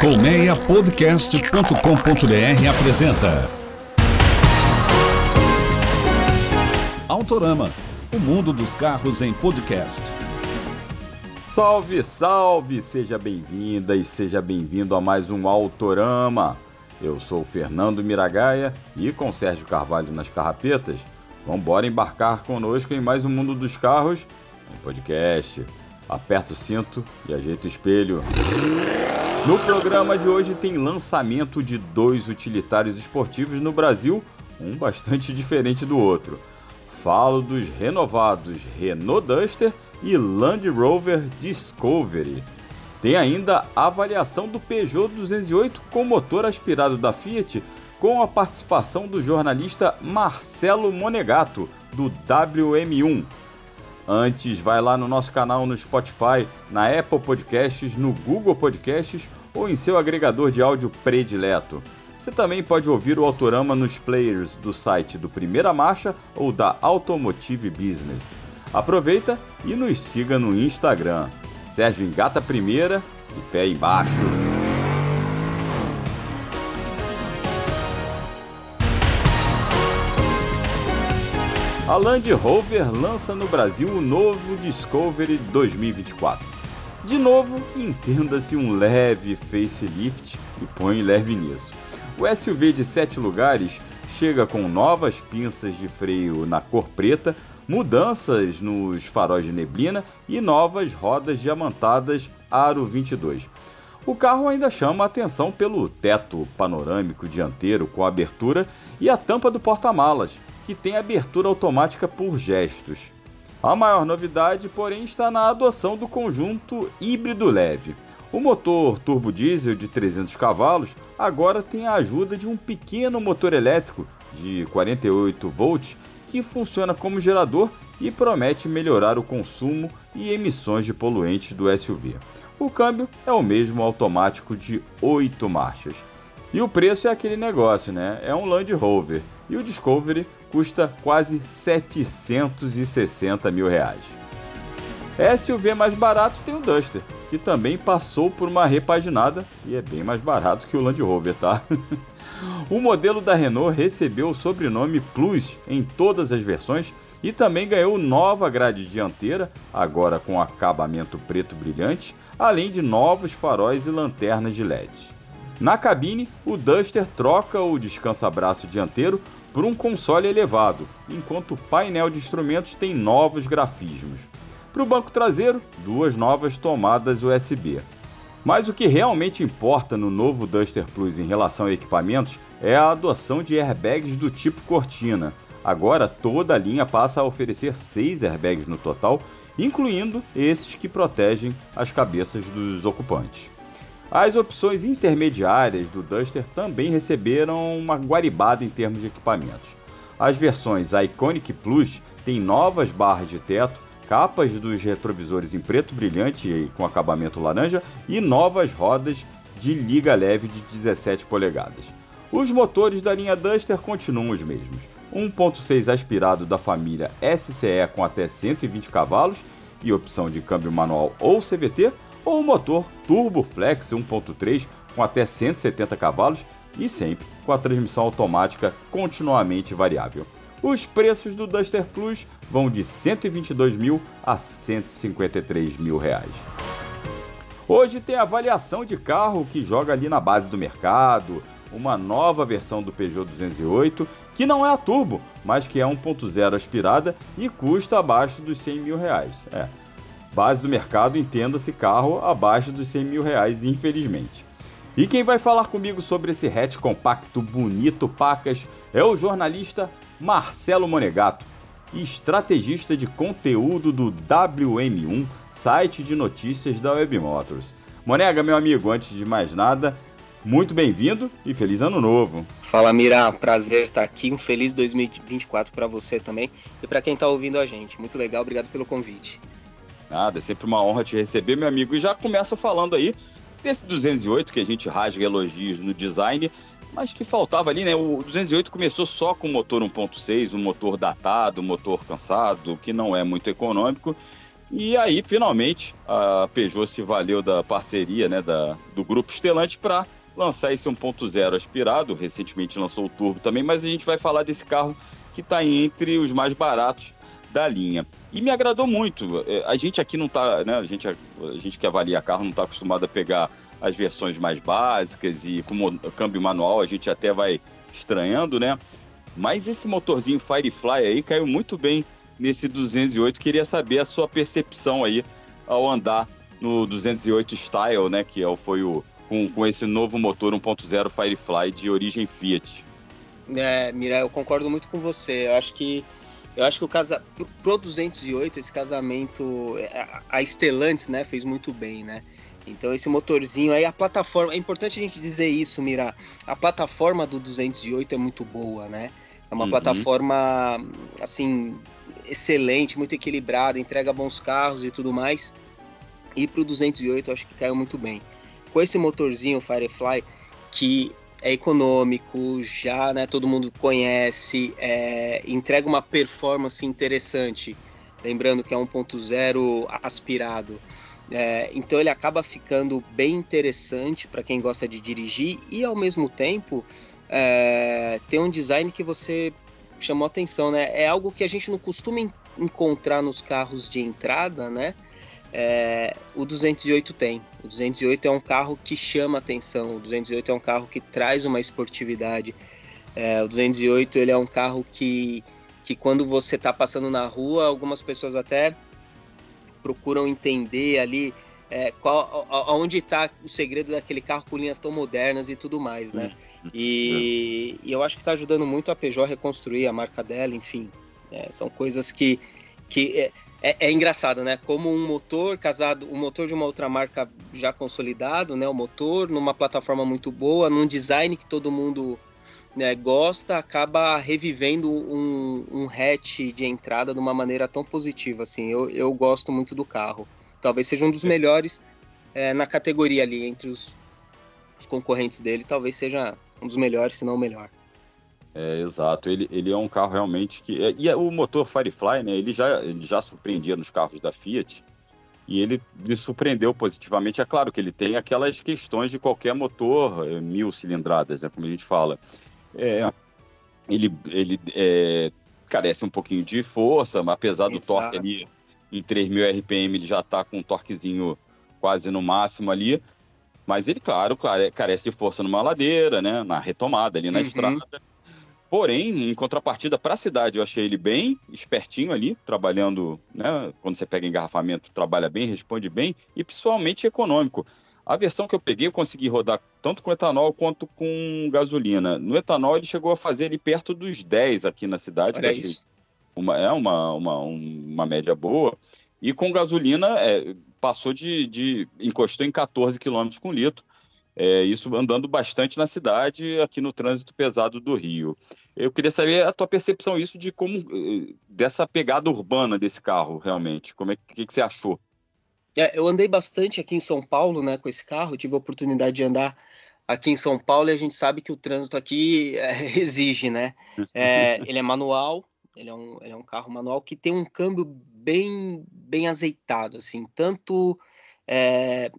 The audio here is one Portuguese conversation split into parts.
Colmeiapodcast.com.br apresenta Autorama, o mundo dos carros em podcast. Salve, salve! Seja bem-vinda e seja bem-vindo a mais um Autorama. Eu sou Fernando Miragaia e com Sérgio Carvalho nas carrapetas, vamos embarcar conosco em mais um mundo dos carros em podcast. Aperta o cinto e ajeita o espelho. No programa de hoje tem lançamento de dois utilitários esportivos no Brasil, um bastante diferente do outro. Falo dos renovados Renault Duster e Land Rover Discovery. Tem ainda a avaliação do Peugeot 208 com motor aspirado da Fiat, com a participação do jornalista Marcelo Monegato, do WM1. Antes, vai lá no nosso canal no Spotify, na Apple Podcasts, no Google Podcasts ou em seu agregador de áudio predileto. Você também pode ouvir o Autorama nos players do site do Primeira Marcha ou da Automotive Business. Aproveita e nos siga no Instagram. Sérgio Engata Primeira e pé embaixo. A Land Rover lança no Brasil o novo Discovery 2024. De novo, entenda-se um leve facelift e põe leve nisso. O SUV de 7 lugares chega com novas pinças de freio na cor preta, mudanças nos faróis de neblina e novas rodas diamantadas Aro 22. O carro ainda chama a atenção pelo teto panorâmico dianteiro com abertura e a tampa do porta-malas, que tem abertura automática por gestos. A maior novidade, porém, está na adoção do conjunto híbrido leve. O motor turbo diesel de 300 cavalos agora tem a ajuda de um pequeno motor elétrico de 48 volts que funciona como gerador e promete melhorar o consumo e emissões de poluentes do SUV. O câmbio é o mesmo automático de 8 marchas. E o preço é aquele negócio, né? É um Land Rover. E o Discovery custa quase 760 mil reais. SUV mais barato tem o Duster, que também passou por uma repaginada e é bem mais barato que o Land Rover, tá? o modelo da Renault recebeu o sobrenome Plus em todas as versões e também ganhou nova grade dianteira, agora com acabamento preto brilhante, além de novos faróis e lanternas de LED. Na cabine, o Duster troca o descansa-braço dianteiro por um console elevado, enquanto o painel de instrumentos tem novos grafismos. Para o banco traseiro, duas novas tomadas USB. Mas o que realmente importa no novo Duster Plus em relação a equipamentos é a adoção de airbags do tipo Cortina. Agora toda a linha passa a oferecer seis airbags no total, incluindo esses que protegem as cabeças dos ocupantes. As opções intermediárias do Duster também receberam uma guaribada em termos de equipamentos. As versões Iconic Plus têm novas barras de teto, capas dos retrovisores em preto brilhante e com acabamento laranja e novas rodas de liga leve de 17 polegadas. Os motores da linha Duster continuam os mesmos. 1.6 aspirado da família SCE com até 120 cavalos e opção de câmbio manual ou CVT, ou o motor Turbo Flex 1.3 com até 170 cavalos e sempre com a transmissão automática continuamente variável. Os preços do Duster Plus vão de 122 mil a 153 mil reais. Hoje tem avaliação de carro que joga ali na base do mercado, uma nova versão do Peugeot 208 que não é a turbo, mas que é 1.0 aspirada e custa abaixo dos 100 mil reais. É, Base do mercado, entenda-se carro abaixo dos 100 mil reais, infelizmente. E quem vai falar comigo sobre esse hatch compacto bonito pacas é o jornalista Marcelo Monegato, estrategista de conteúdo do WM1, site de notícias da Web Motors. Monega, meu amigo, antes de mais nada, muito bem-vindo e feliz ano novo. Fala, Mira, prazer estar aqui. Um feliz 2024 para você também e para quem está ouvindo a gente. Muito legal, obrigado pelo convite. Nada, é sempre uma honra te receber, meu amigo. E já começa falando aí desse 208 que a gente rasga elogios no design, mas que faltava ali, né? O 208 começou só com motor 1.6, um motor datado, um motor cansado, que não é muito econômico. E aí, finalmente, a Peugeot se valeu da parceria né, da, do grupo Stellantis para lançar esse 1.0 aspirado. Recentemente lançou o Turbo também, mas a gente vai falar desse carro que está entre os mais baratos da linha. E me agradou muito. É, a gente aqui não está, né? A gente, a gente que avalia carro não está acostumado a pegar as versões mais básicas e com câmbio manual a gente até vai estranhando, né? Mas esse motorzinho Firefly aí caiu muito bem nesse 208. Queria saber a sua percepção aí ao andar no 208 Style, né? Que é foi o com, com esse novo motor 1.0 Firefly de origem Fiat. É, Mira, eu concordo muito com você. Eu acho que eu acho que o casa pro 208 esse casamento a Stellantis, né, fez muito bem, né? Então esse motorzinho aí, a plataforma, é importante a gente dizer isso, Mira. A plataforma do 208 é muito boa, né? É uma uhum. plataforma assim excelente, muito equilibrada, entrega bons carros e tudo mais. E pro 208 eu acho que caiu muito bem. Com esse motorzinho Firefly que é econômico, já né, todo mundo conhece, é, entrega uma performance interessante. Lembrando que é 1.0 aspirado. É, então ele acaba ficando bem interessante para quem gosta de dirigir e ao mesmo tempo é, tem um design que você chamou atenção, né? É algo que a gente não costuma encontrar nos carros de entrada, né? É, o 208 tem. O 208 é um carro que chama atenção. O 208 é um carro que traz uma esportividade. É, o 208 ele é um carro que, que quando você está passando na rua, algumas pessoas até procuram entender ali é, qual, aonde está o segredo daquele carro com linhas tão modernas e tudo mais, né? E, e eu acho que está ajudando muito a Peugeot a reconstruir a marca dela, enfim. É, são coisas que, que é, é, engraçado, né? Como um motor casado, um motor de uma outra marca já consolidado, né? O motor numa plataforma muito boa, num design que todo mundo né, gosta, acaba revivendo um, um hatch de entrada de uma maneira tão positiva, assim. Eu, eu gosto muito do carro. Talvez seja um dos é. melhores é, na categoria ali, entre os, os concorrentes dele, talvez seja um dos melhores, se não o melhor. É, exato. Ele, ele é um carro realmente que. É, e é, o motor Firefly, né? Ele já, ele já surpreendia nos carros da Fiat. E ele me surpreendeu positivamente. É claro que ele tem aquelas questões de qualquer motor, é, mil cilindradas, né? Como a gente fala. É, ele ele carece um pouquinho de força, mas apesar do Exato. torque ali em 3.000 RPM, ele já está com um torquezinho quase no máximo ali. Mas ele, claro, claro, carece de força numa ladeira, né? Na retomada ali na uhum. estrada. Porém, em contrapartida para a cidade, eu achei ele bem espertinho ali, trabalhando, né? Quando você pega engarrafamento, trabalha bem, responde bem e principalmente econômico. A versão que eu peguei, eu consegui rodar tanto com etanol quanto com gasolina. No etanol, ele chegou a fazer ali perto dos 10 aqui na cidade. Olha isso. Uma, é uma, uma, uma média boa. E com gasolina, é, passou de, de. encostou em 14 km com litro. É, isso andando bastante na cidade, aqui no trânsito pesado do Rio. Eu queria saber a tua percepção isso de como eh, dessa pegada urbana desse carro, realmente. Como é que, que você achou? É, eu andei bastante aqui em São Paulo, né, com esse carro. Tive a oportunidade de andar aqui em São Paulo e a gente sabe que o trânsito aqui é, exige, né? É, ele é manual, ele é, um, ele é um carro manual que tem um câmbio bem, bem azeitado, assim, tanto é,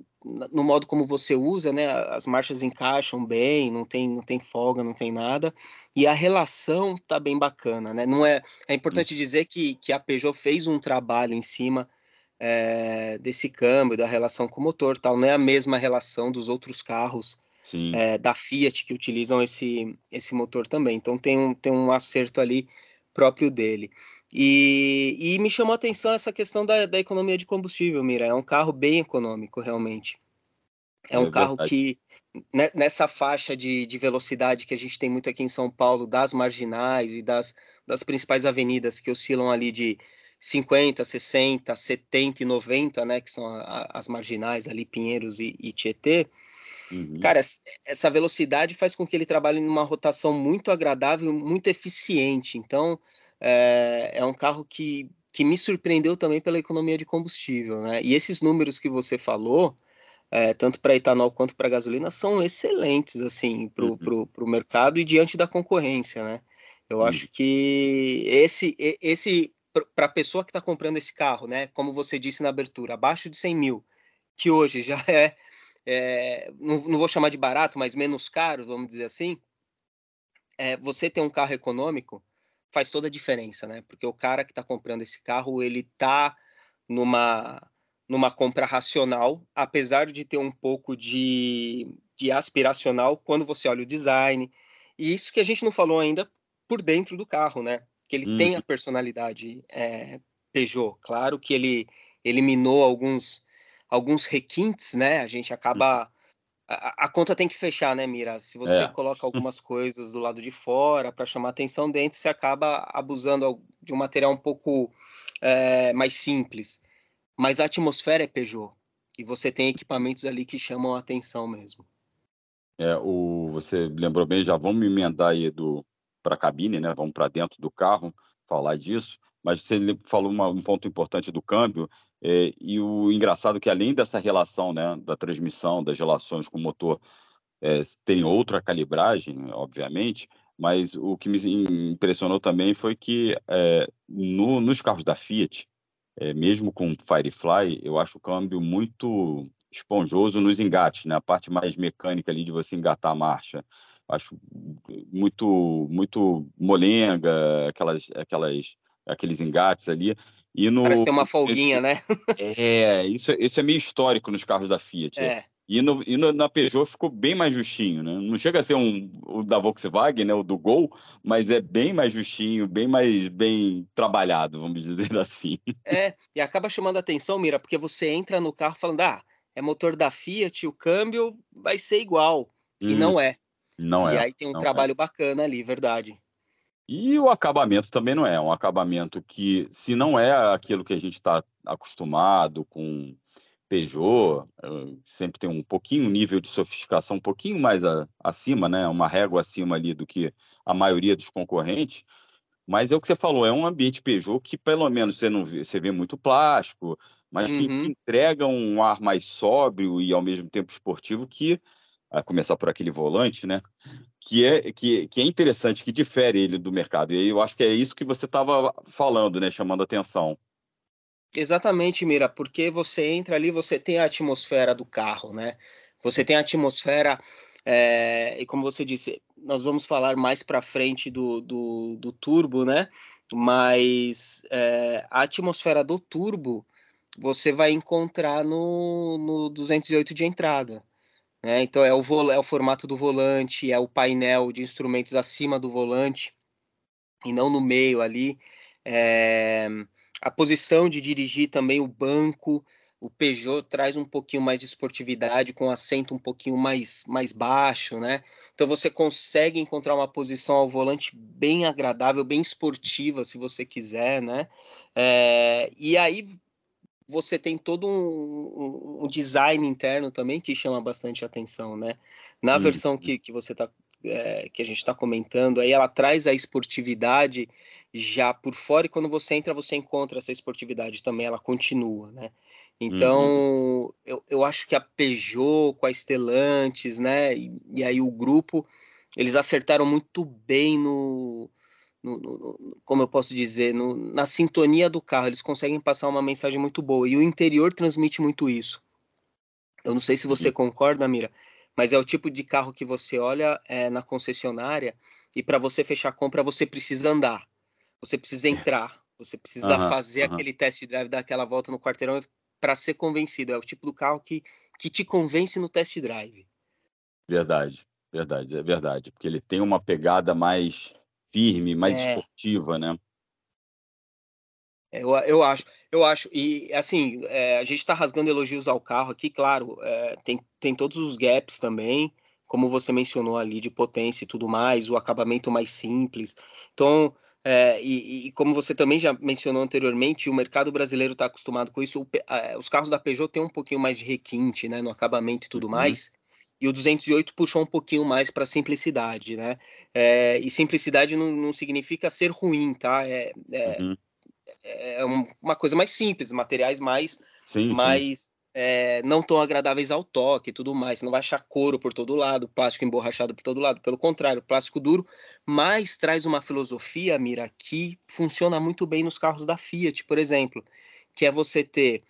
no modo como você usa, né? As marchas encaixam bem, não tem, não tem folga, não tem nada. E a relação tá bem bacana, né? Não é, é importante dizer que, que a Peugeot fez um trabalho em cima é, desse câmbio, da relação com o motor, tal. Não é a mesma relação dos outros carros é, da Fiat que utilizam esse, esse motor também. Então tem um, tem um acerto ali próprio dele. E, e me chamou a atenção essa questão da, da economia de combustível, Mira. É um carro bem econômico, realmente. É um é carro que, né, nessa faixa de, de velocidade que a gente tem muito aqui em São Paulo, das marginais e das, das principais avenidas que oscilam ali de 50, 60, 70 e 90, né, que são a, as marginais ali, Pinheiros e, e Tietê, uhum. cara, essa velocidade faz com que ele trabalhe numa rotação muito agradável, muito eficiente. Então, é, é um carro que, que me surpreendeu também pela economia de combustível, né? E esses números que você falou, é, tanto para etanol quanto para gasolina, são excelentes, assim, para o uhum. pro, mercado e diante da concorrência, né? Eu uhum. acho que esse, esse para a pessoa que está comprando esse carro, né? Como você disse na abertura, abaixo de 100 mil, que hoje já é, é não, não, vou chamar de barato, mas menos caro, vamos dizer assim. É, você ter um carro econômico faz toda a diferença, né? Porque o cara que está comprando esse carro, ele está numa numa compra racional, apesar de ter um pouco de, de aspiracional quando você olha o design. E isso que a gente não falou ainda por dentro do carro, né? Que ele hum. tem a uhum. personalidade é, Peugeot. Claro que ele eliminou alguns, alguns requintes, né? A gente acaba. Hum. A, a, conta tem que fechar, né, Mira? Se você é. coloca algumas coisas do lado de fora para chamar atenção dentro, você acaba abusando de um material um pouco é, mais simples. Mas a atmosfera é Peugeot. E você tem equipamentos ali que chamam a atenção mesmo. É, o, você lembrou bem, já vamos emendar aí para a cabine, né? Vamos para dentro do carro falar disso. Mas você falou uma, um ponto importante do câmbio, é, e o engraçado é que além dessa relação né, da transmissão, das relações com o motor, é, tem outra calibragem, obviamente, mas o que me impressionou também foi que é, no, nos carros da Fiat, é, mesmo com Firefly, eu acho o câmbio muito esponjoso nos engates, né? A parte mais mecânica ali de você engatar a marcha. Acho muito muito molenga, aquelas aquelas aqueles engates ali. E no Parece ter uma folguinha, né? é, isso, isso é meio histórico nos carros da Fiat. É. E, no, e no, na Peugeot ficou bem mais justinho, né? Não chega a ser um, o da Volkswagen, né? O do Gol, mas é bem mais justinho, bem mais bem trabalhado, vamos dizer assim. É, e acaba chamando a atenção, Mira, porque você entra no carro falando, ah, é motor da Fiat, o câmbio vai ser igual. Hum, e não é. Não e é. E aí tem um é. trabalho é. bacana ali, verdade. E o acabamento também não é. Um acabamento que, se não é aquilo que a gente está acostumado com Peugeot, sempre tem um pouquinho um nível de sofisticação um pouquinho mais a, acima, né? Uma régua acima ali do que a maioria dos concorrentes. Mas é o que você falou, é um ambiente Peugeot que pelo menos você não vê, você vê muito plástico, mas uhum. que, que entrega um ar mais sóbrio e ao mesmo tempo esportivo que a começar por aquele volante, né? Que é, que, que é interessante, que difere ele do mercado. E eu acho que é isso que você estava falando, né? Chamando atenção. Exatamente, Mira, porque você entra ali, você tem a atmosfera do carro, né? Você tem a atmosfera, é, e como você disse, nós vamos falar mais para frente do, do, do, turbo, né? Mas é, a atmosfera do turbo você vai encontrar no, no 208 de entrada. Né? Então é o, é o formato do volante, é o painel de instrumentos acima do volante e não no meio ali. É a posição de dirigir também o banco, o Peugeot traz um pouquinho mais de esportividade, com assento um pouquinho mais, mais baixo, né? Então você consegue encontrar uma posição ao volante bem agradável, bem esportiva, se você quiser, né? É, e aí você tem todo um, um, design interno também que chama bastante atenção, né? Na hum. versão que, que você está é, que a gente está comentando, aí ela traz a esportividade já por fora e quando você entra você encontra essa esportividade também, ela continua, né? Então, uhum. eu, eu acho que a Peugeot com a Stellantis, né, e, e aí o grupo, eles acertaram muito bem no, no, no, como eu posso dizer, no, na sintonia do carro, eles conseguem passar uma mensagem muito boa, e o interior transmite muito isso. Eu não sei se você uhum. concorda, Mira, mas é o tipo de carro que você olha é, na concessionária e para você fechar a compra você precisa andar, você precisa entrar, você precisa uhum, fazer uhum. aquele test drive, dar aquela volta no quarteirão para ser convencido. É o tipo do carro que, que te convence no test drive. Verdade, verdade, é verdade, porque ele tem uma pegada mais firme, mais é. esportiva, né? Eu, eu acho, eu acho. E assim, é, a gente está rasgando elogios ao carro aqui, claro, é, tem, tem todos os gaps também, como você mencionou ali, de potência e tudo mais, o acabamento mais simples. Então, é, e, e, como você também já mencionou anteriormente, o mercado brasileiro está acostumado com isso. O, os carros da Peugeot têm um pouquinho mais de requinte né, no acabamento e tudo uhum. mais. E o 208 puxou um pouquinho mais para simplicidade, né? É, e simplicidade não, não, significa ser ruim, tá? É, é uhum é uma coisa mais simples, materiais mais, sim, mais sim. é, não tão agradáveis ao toque e tudo mais. Você não vai achar couro por todo lado, plástico emborrachado por todo lado. Pelo contrário, plástico duro, mas traz uma filosofia, Mira, que funciona muito bem nos carros da Fiat, por exemplo, que é você ter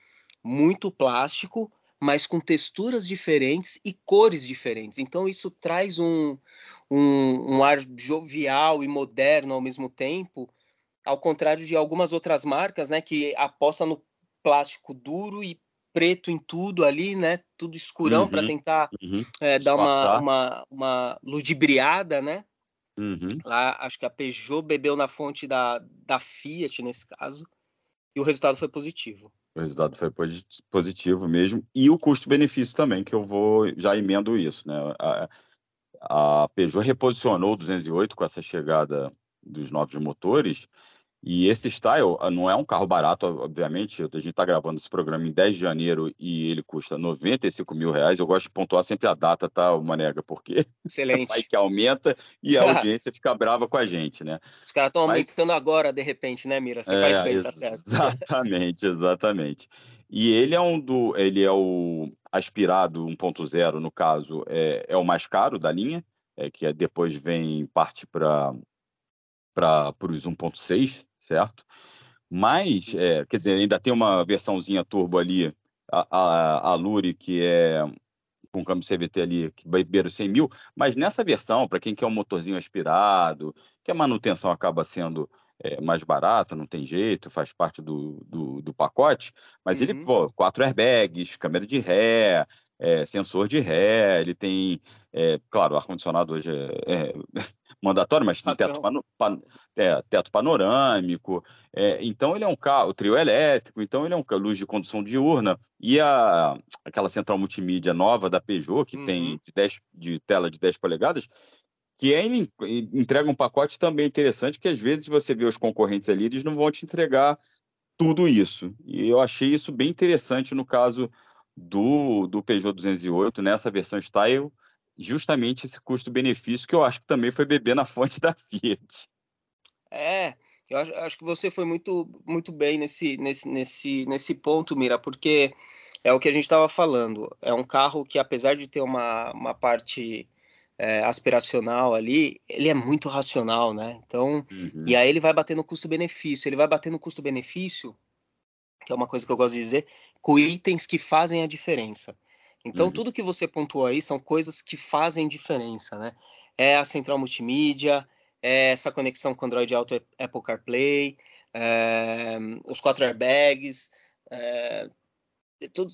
muito plástico, mas com texturas diferentes e cores diferentes. Então isso traz um, um, um ar jovial e moderno ao mesmo tempo, ao contrário de algumas outras marcas, né, que apostam no plástico duro e preto em tudo ali, né? Tudo escurão uhum, para tentar uhum. É, dar uma, uma, uma ludibriada, né? Uhum. Lá, acho que a Peugeot bebeu na fonte da, da Fiat nesse caso, e o resultado foi positivo. O resultado foi positivo mesmo, e o custo-benefício também, que eu vou já emendo isso, né? A, a Peugeot reposicionou o 208 com essa chegada dos novos motores, e esse Style ah, não é um carro barato, obviamente. A gente está gravando esse programa em 10 de janeiro e ele custa 95 mil reais. Eu gosto de pontuar sempre a data, tá, Manega? Porque Excelente. vai que aumenta e a audiência fica brava com a gente, né? Os caras estão Mas... aumentando agora, de repente, né, Mira? Você é, faz bem, tá certo. Exatamente, exatamente. E ele é um do. Ele é o aspirado 1.0, no caso, é, é o mais caro da linha, é, que é, depois vem parte para para os 1.6, certo? Mas, é, quer dizer, ainda tem uma versãozinha turbo ali, a, a, a Luri, que é com câmbio CVT ali, que vai beber os 100 mil, mas nessa versão, para quem quer um motorzinho aspirado, que a manutenção acaba sendo é, mais barata, não tem jeito, faz parte do, do, do pacote, mas uhum. ele, pô, quatro airbags, câmera de ré, é, sensor de ré, ele tem, é, claro, o ar-condicionado hoje é, mandatório, mas tem teto, pano, pan, é, teto panorâmico. É, então ele é um carro, trio elétrico, então ele é um luz de condução diurna. E a, aquela central multimídia nova da Peugeot, que uhum. tem de, 10, de tela de 10 polegadas, que é, ele entrega um pacote também interessante, que às vezes você vê os concorrentes ali, eles não vão te entregar tudo isso. E eu achei isso bem interessante no caso do, do Peugeot 208, nessa versão Style, justamente esse custo-benefício que eu acho que também foi beber na fonte da Fiat. É, eu acho, acho, que você foi muito, muito bem nesse, nesse, nesse, nesse ponto, Mira, porque é o que a gente estava falando. É um carro que, apesar de ter uma, uma parte é, aspiracional ali, ele é muito racional, né? Então, uhum. e aí ele vai bater no custo-benefício. Ele vai bater no custo-benefício, que é uma coisa que eu gosto de dizer, com itens que fazem a diferença. Então, uhum. tudo que você pontuou aí são coisas que fazem diferença, né? É a central multimídia, é essa conexão com Android Auto Apple CarPlay, é, os quatro airbags, é,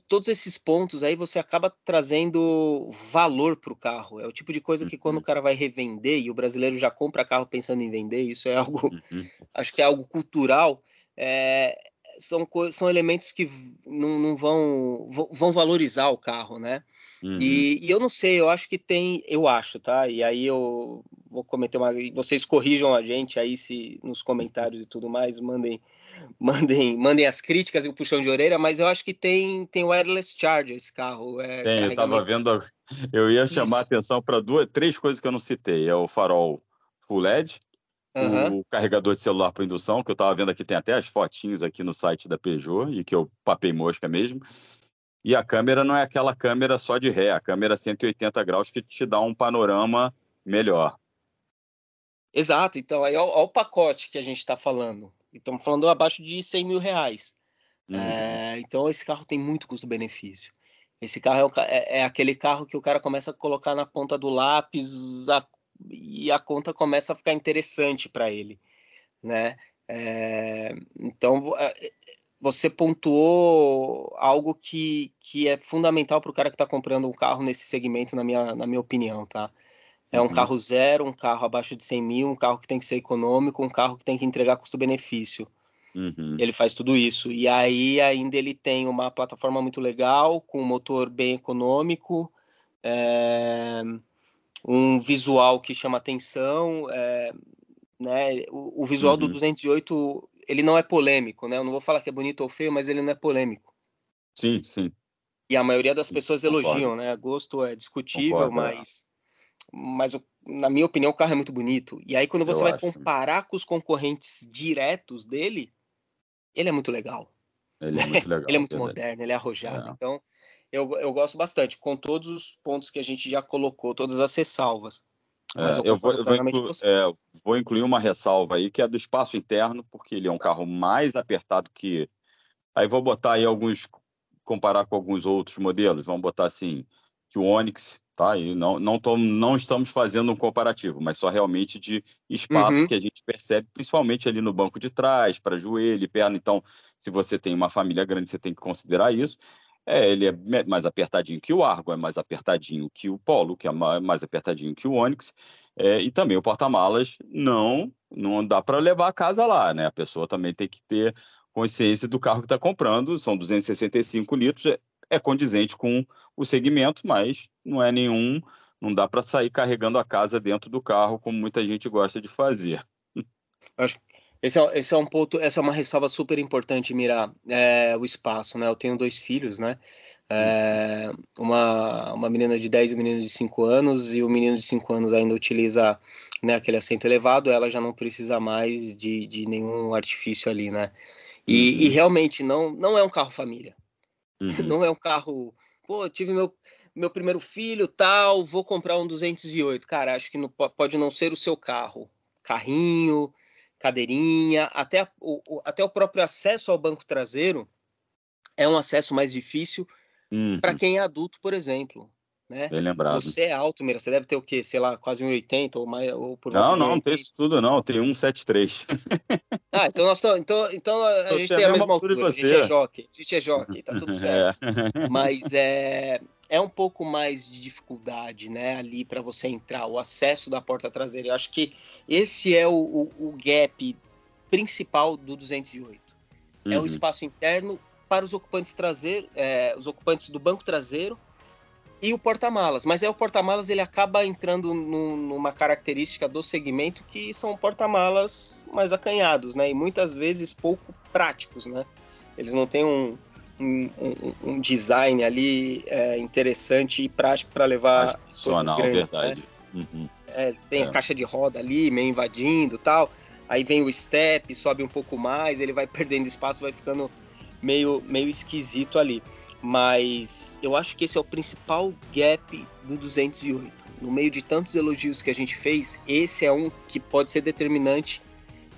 todos esses pontos aí você acaba trazendo valor para o carro. É o tipo de coisa que quando o uhum. cara vai revender e o brasileiro já compra carro pensando em vender, isso é algo, uhum. acho que é algo cultural. É, são, são elementos que não, não vão, vão valorizar o carro, né? Uhum. E, e, eu não sei, eu acho que tem, eu acho, tá? E aí eu vou cometer uma. Vocês corrijam a gente aí se nos comentários e tudo mais, mandem, mandem, mandem as críticas e o puxão de orelha, mas eu acho que tem, tem wireless charge esse carro. É, tem, eu tava vendo, eu ia chamar Isso. a atenção para duas, três coisas que eu não citei: é o farol Full LED, Uhum. O carregador de celular para indução, que eu estava vendo aqui, tem até as fotinhos aqui no site da Peugeot, e que eu papei mosca mesmo. E a câmera não é aquela câmera só de ré, a câmera 180 graus que te dá um panorama melhor. Exato, então aí olha o pacote que a gente está falando. Estamos falando abaixo de 100 mil reais. Uhum. É, então esse carro tem muito custo-benefício. Esse carro é, é, é, aquele carro que o cara começa a colocar na ponta do lápis a e a conta começa a ficar interessante para ele, né? É, então é, você pontuou algo que, que é fundamental para o cara que está comprando um carro nesse segmento, na minha, na minha opinião, tá? É um uhum. carro zero, um carro abaixo de 100 mil, um carro que tem que ser econômico, um carro que tem que entregar custo-benefício. Uhum. Ele faz tudo isso. E aí ainda ele tem uma plataforma muito legal, com um motor bem econômico, é um visual que chama atenção, é, né? O, o visual uhum. do 208 ele não é polêmico, né? Eu não vou falar que é bonito ou feio, mas ele não é polêmico. Sim, sim. E a maioria das pessoas Concordo. elogiam, né? Gosto é discutível, Concordo, é. mas, é. mas na minha opinião o carro é muito bonito. E aí quando você Eu vai acho. comparar com os concorrentes diretos dele, ele é muito legal. Ele é muito legal. ele é muito moderno, ele é arrojado. É. Então eu, eu gosto bastante, com todos os pontos que a gente já colocou, todas as ressalvas. É, eu, eu, vou, eu vou, inclu é, vou, incluir uma ressalva aí, que é do espaço interno, porque ele é um carro mais apertado que. Aí vou botar aí alguns. comparar com alguns outros modelos. Vamos botar assim, que o Onix, tá? E não, não, tô, não estamos fazendo um comparativo, mas só realmente de espaço uhum. que a gente percebe, principalmente ali no banco de trás, para joelho e perna. Então, se você tem uma família grande, você tem que considerar isso. É, ele é mais apertadinho que o Argo, é mais apertadinho que o Polo, que é mais apertadinho que o Onix, é, e também o porta-malas não não dá para levar a casa lá, né? A pessoa também tem que ter consciência do carro que está comprando, são 265 litros, é, é condizente com o segmento, mas não é nenhum, não dá para sair carregando a casa dentro do carro como muita gente gosta de fazer. Acho esse é, esse é um ponto, essa é uma ressalva super importante, Mirar, é, o espaço, né? Eu tenho dois filhos, né? É, uma, uma menina de 10 e um menino de 5 anos, e o menino de 5 anos ainda utiliza né, aquele assento elevado, ela já não precisa mais de, de nenhum artifício ali, né? E, uhum. e realmente não, não é um carro família. Uhum. Não é um carro. Pô, tive meu, meu primeiro filho, tal, vou comprar um 208. Cara, acho que não, pode não ser o seu carro. Carrinho, cadeirinha, até, o, até o próprio acesso ao banco traseiro é um acesso mais difícil uhum. para quem é adulto, por exemplo. Né? Bem lembrado. Você é alto, Mira, você deve ter o quê? Sei lá, quase 1,80 ou mais ou por Não, não, não tem isso tudo não, tem 1,73. ah, então nós então, então a gente tem a mesma altura, altura. a gente é jockey, a gente é jockey, tá tudo certo. É. Mas é é um pouco mais de dificuldade, né, ali para você entrar, o acesso da porta traseira. Eu acho que esse é o, o, o gap principal do 208. Uhum. É o uhum. espaço interno para os ocupantes traseiros, é, os ocupantes do banco traseiro e o porta-malas. Mas é o porta-malas ele acaba entrando numa característica do segmento que são porta-malas mais acanhados, né, e muitas vezes pouco práticos, né. Eles não têm um, um, um, design ali é, interessante e prático para levar funcional, grandes, né? verdade. Né? Uhum. É, tem é. a caixa de roda ali, meio invadindo tal. Aí vem o step, sobe um pouco mais, ele vai perdendo espaço, vai ficando meio, meio esquisito ali. Mas eu acho que esse é o principal gap do 208. No meio de tantos elogios que a gente fez, esse é um que pode ser determinante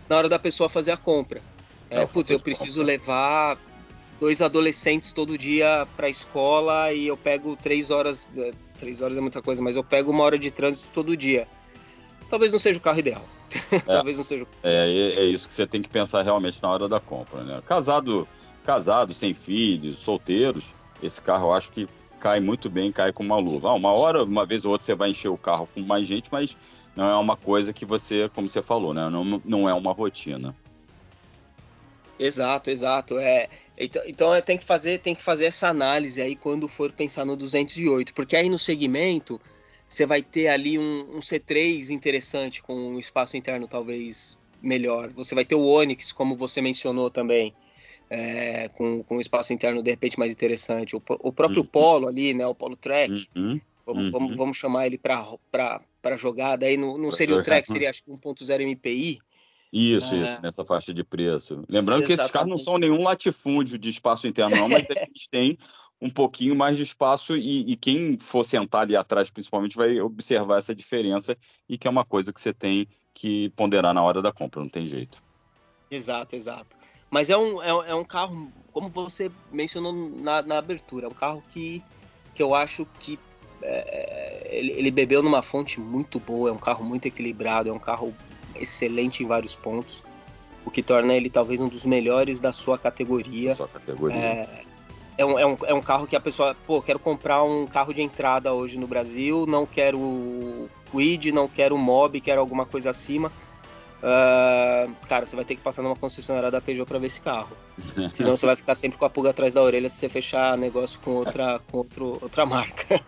na hora da pessoa fazer a compra. É, putz, eu preciso levar dois adolescentes todo dia para a escola e eu pego três horas, é, três horas é muita coisa, mas eu pego uma hora de trânsito todo dia. Talvez não seja o carro ideal. É, Talvez não seja. O... É, é isso que você tem que pensar realmente na hora da compra, né? Casado, casado, sem filhos, solteiros, esse carro eu acho que cai muito bem, cai com uma luva. Ah, uma hora, uma vez ou outra você vai encher o carro com mais gente, mas não é uma coisa que você, como você falou, né? Não, não é uma rotina. Exato, exato. É, então, então tem que fazer tem que fazer essa análise aí quando for pensar no 208, porque aí no segmento você vai ter ali um, um C3 interessante com um espaço interno talvez melhor. Você vai ter o Onix, como você mencionou também, é, com, com um espaço interno de repente mais interessante. O, o próprio uhum. Polo ali, né? O Polo Track. Uhum. Vamos, uhum. vamos, vamos chamar ele para jogada. Aí não, não seria o Track, seria acho que 1.0 MPI. Isso, é. isso, nessa faixa de preço. Lembrando Exatamente. que esses carros não são nenhum latifúndio de espaço interno, não, mas eles têm um pouquinho mais de espaço e, e, quem for sentar ali atrás, principalmente, vai observar essa diferença e que é uma coisa que você tem que ponderar na hora da compra, não tem jeito. Exato, exato. Mas é um, é, é um carro, como você mencionou na, na abertura, é um carro que, que eu acho que é, é ele, ele bebeu numa fonte muito boa, é um carro muito equilibrado, é um carro excelente em vários pontos, o que torna ele talvez um dos melhores da sua categoria. Sua categoria. É, é um, é, um, é um carro que a pessoa, pô, quero comprar um carro de entrada hoje no Brasil, não quero Quid, não quero Mob, quero alguma coisa acima. Uh, cara, você vai ter que passar numa concessionária da Peugeot para ver esse carro. Senão você vai ficar sempre com a pulga atrás da orelha se você fechar negócio com outra, com outro, outra marca.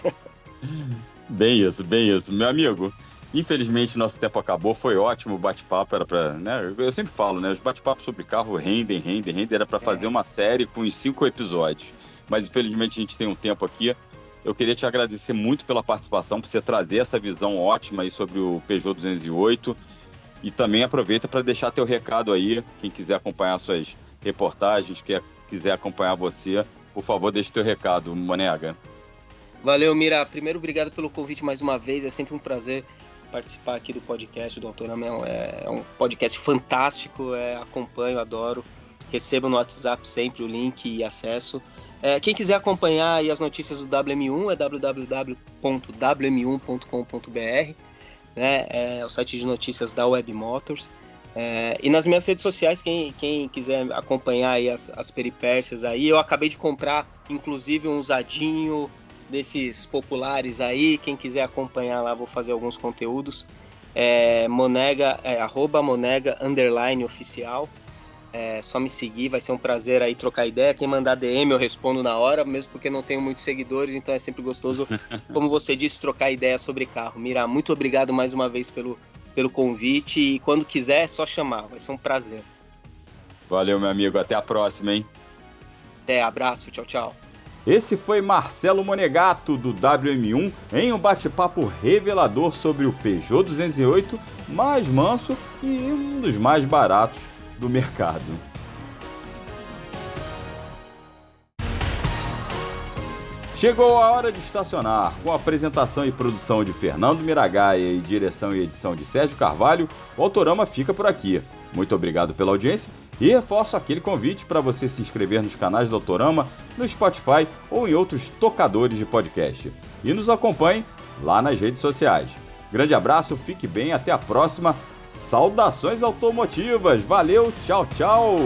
bem isso, bem isso. Meu amigo, Infelizmente, nosso tempo acabou. Foi ótimo o bate-papo. Era para, né? Eu sempre falo, né? Os bate-papos sobre carro rendem, rendem, rendem. Era para fazer é. uma série com os cinco episódios. Mas infelizmente a gente tem um tempo aqui. Eu queria te agradecer muito pela participação, por você trazer essa visão ótima aí sobre o Peugeot 208. E também aproveita para deixar teu recado aí, quem quiser acompanhar suas reportagens, quer quiser acompanhar você, por favor, deixe teu recado, Monega. Valeu, Mira. Primeiro, obrigado pelo convite mais uma vez. É sempre um prazer participar aqui do podcast do Autorama. É, é um podcast fantástico, é, acompanho, adoro. Recebo no WhatsApp sempre o link e acesso. É, quem quiser acompanhar as notícias do WM1 é www.wm1.com.br, né? É o site de notícias da Web Motors. É, e nas minhas redes sociais, quem, quem quiser acompanhar as, as peripécias aí, eu acabei de comprar, inclusive, um usadinho desses populares aí. Quem quiser acompanhar lá, vou fazer alguns conteúdos. É, monega, é, arroba monega underline oficial. É só me seguir, vai ser um prazer aí trocar ideia. Quem mandar DM eu respondo na hora, mesmo porque não tenho muitos seguidores, então é sempre gostoso, como você disse, trocar ideia sobre carro. Mira, muito obrigado mais uma vez pelo, pelo convite e quando quiser é só chamar, vai ser um prazer. Valeu, meu amigo, até a próxima, hein? Até, abraço, tchau, tchau. Esse foi Marcelo Monegato do WM1 em um bate-papo revelador sobre o Peugeot 208 mais manso e um dos mais baratos do mercado. Chegou a hora de estacionar. Com a apresentação e produção de Fernando Miragaia e direção e edição de Sérgio Carvalho, o Autorama fica por aqui. Muito obrigado pela audiência e reforço aquele convite para você se inscrever nos canais do Autorama, no Spotify ou em outros tocadores de podcast. E nos acompanhe lá nas redes sociais. Grande abraço, fique bem, até a próxima. Saudações automotivas, valeu, tchau, tchau!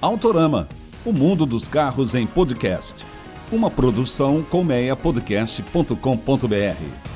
Autorama, o mundo dos carros em podcast. Uma produção colmeiapodcast.com.br.